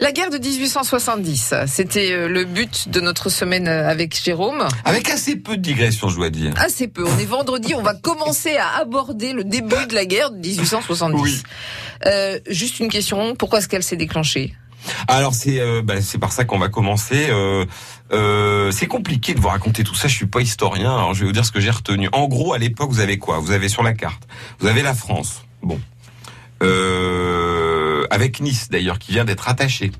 La guerre de 1870, c'était euh, le but de notre semaine euh, avec Jérôme. Avec assez peu de digressions, je dois dire. Assez peu. On est vendredi, on va commencer à aborder le début de la guerre de 1870. Oui. Euh, juste une question, pourquoi est-ce qu'elle s'est déclenchée? Alors c'est euh, bah, c'est par ça qu'on va commencer. Euh, euh, c'est compliqué de vous raconter tout ça. Je suis pas historien. Alors je vais vous dire ce que j'ai retenu. En gros, à l'époque, vous avez quoi? Vous avez sur la carte, vous avez la France. Bon, euh, avec Nice d'ailleurs, qui vient d'être attachée.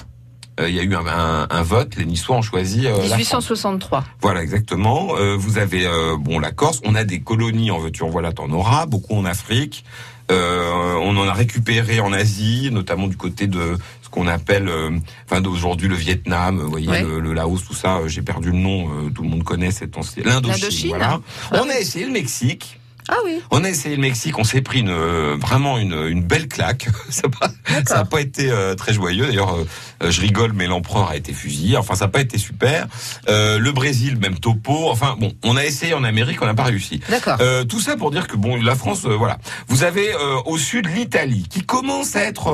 Euh, Il y a eu un, un- un vote. Les Niçois ont choisi euh, la France. 1863. Voilà, exactement. Euh, vous avez euh, bon la Corse. On a des colonies en veux-tu en voilà, t'en auras beaucoup en Afrique. Euh, on en a récupéré en Asie, notamment du côté de ce qu'on appelle, euh, enfin d'aujourd'hui le Vietnam, vous voyez Ouais. le, le Laos, tout ça. euh, J'ai perdu le nom. euh, tout le monde connaît cette ancienne l'Indochine. L'Indochine. Voilà. Ah on a essayé le Mexique. Ah oui. On a essayé le Mexique, on s'est pris une, euh, vraiment une, une belle claque. ça n'a pas, pas été euh, très joyeux. D'ailleurs, euh, euh, je rigole, mais l'empereur a été fusillé. Enfin, ça n'a pas été super. Euh, le Brésil, même topo. Enfin, bon, on a essayé en Amérique, on n'a pas réussi. D'accord. Euh, tout ça pour dire que bon, la France, euh, voilà. Vous avez euh, au sud l'Italie, qui commence à être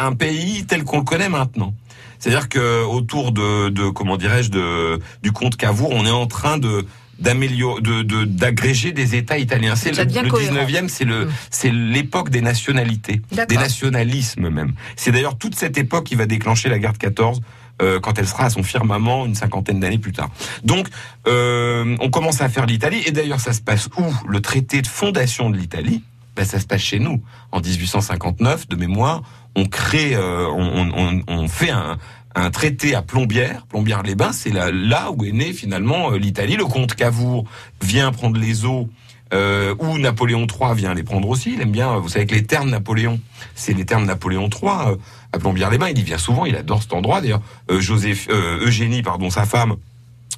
un pays tel qu'on le connaît maintenant. C'est-à-dire que autour de, de comment dirais-je, de du comte Cavour, on est en train de d'améliorer, de de- d'agréger des États italiens. C'est le, le cohérent. 19e, c'est le Mm. c'est l'époque des nationalités, D'accord. des nationalismes même. C'est d'ailleurs toute cette époque qui va déclencher la guerre de 14 euh, quand elle sera à son firmament une cinquantaine d'années plus tard. Donc, euh, on commence à faire l'Italie, et d'ailleurs, ça se passe où? Le traité de fondation de l'Italie, ben, ça se passe chez nous. En 1859, de mémoire, on crée, euh, on, on- on fait un, un traité à Plombières, Plombières-les-Bains, c'est là, là où est née finalement euh, l'Italie. Le comte Cavour vient prendre les eaux. Euh, où Napoléon III vient les prendre aussi. Il aime bien, vous savez que les termes Napoléon, c'est les termes Napoléon III euh, à Plombières-les-Bains. Il y vient souvent, il adore cet endroit. D'ailleurs, euh, Joseph, euh, Eugénie, pardon, sa femme,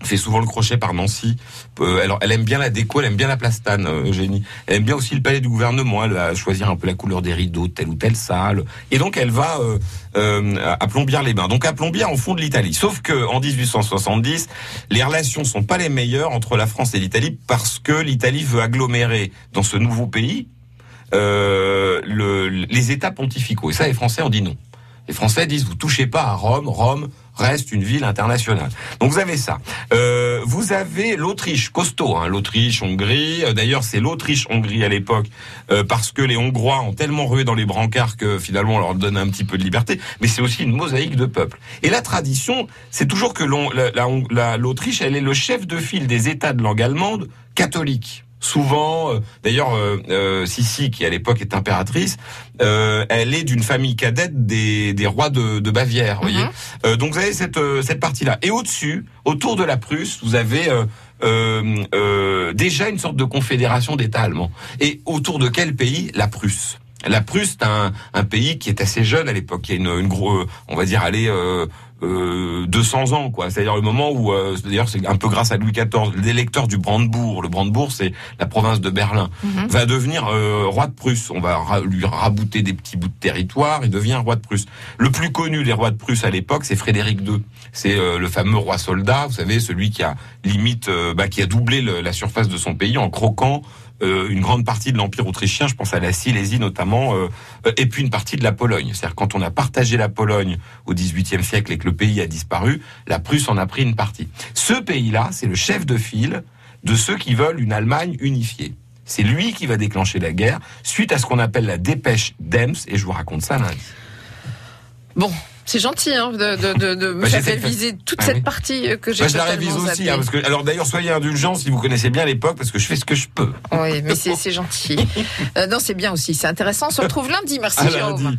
fait souvent le crochet par Nancy. Euh, alors, elle aime bien la déco, elle aime bien la plastane, euh, Eugénie. Elle aime bien aussi le palais du gouvernement. Elle va choisir un peu la couleur des rideaux de telle ou telle salle. Et donc, elle va euh, euh, à Plombières-les-Bains. Donc, à Plombières, en fond de l'Italie. Sauf que en 1870, les relations sont pas les meilleures entre la France et l'Italie parce que l'Italie veut agglomérer dans ce nouveau pays euh, le- les États pontificaux. Et ça, les Français ont dit non. Les Français disent vous touchez pas à Rome. Rome reste une ville internationale. Donc vous avez ça. Euh, vous avez l'Autriche, costaud, hein, l'Autriche, Hongrie. Euh, D'ailleurs, c'est l'Autriche-Hongrie à l'époque euh, parce que les Hongrois ont tellement rué dans les brancards que finalement on leur donne un petit peu de liberté. Mais c'est aussi une mosaïque de peuples. Et la tradition, c'est toujours que l'Autriche, elle est le chef de file des États de langue allemande catholique. Souvent, euh, d'ailleurs, euh, euh, Sissi, qui à l'époque est impératrice, elle est d'une famille cadette des, des rois de, de Bavière. vous voyez Mhm. Donc vous avez cette, cette partie-là. Et au-dessus, autour de la Prusse, vous avez euh, euh, euh, déjà une sorte de confédération d'États allemands. Et autour de quel pays? La Prusse. La Prusse, c'est un, un pays qui est assez jeune à l'époque. Il y a une, une grosse, on va dire, aller euh, euh, 200 ans, quoi. C'est-à-dire le moment où, euh, d'ailleurs, c'est un peu grâce à Louis XIV, l'électeur du Brandebourg. Le Brandebourg, c'est la province de Berlin Mhm. va devenir euh, roi de Prusse. On va ra- lui rabouter des petits bouts de territoire. Il devient roi de Prusse. Le plus connu des rois de Prusse à l'époque, c'est Frédéric II. C'est euh, le fameux roi soldat. Vous savez, celui qui a limite, euh, bah, qui a doublé le- la surface de son pays en croquant euh, une grande partie de l'empire autrichien. Je pense à la Silésie notamment, euh, euh, et puis une partie de la Pologne. C'est-à-dire quand on a partagé la Pologne au XVIIIe siècle et que le pays a disparu, la Prusse en a pris une partie. Ce pays-là, c'est le chef de file de ceux qui veulent une Allemagne unifiée. C'est lui qui va déclencher la guerre suite à ce qu'on appelle la dépêche d'Ems, et je vous raconte ça lundi. Bon, c'est gentil hein, de, de, de, de me Bah, faire- réviser toute Ah cette oui. partie que j'ai Moi, je la révise aussi, hein, parce que, alors d'ailleurs, soyez indulgents si vous connaissez bien l'époque, parce que je fais ce que je peux. Oui, mais c'est c'est gentil. Euh, non, c'est bien aussi, c'est intéressant. On se retrouve lundi. Merci, À Jérôme. lundi.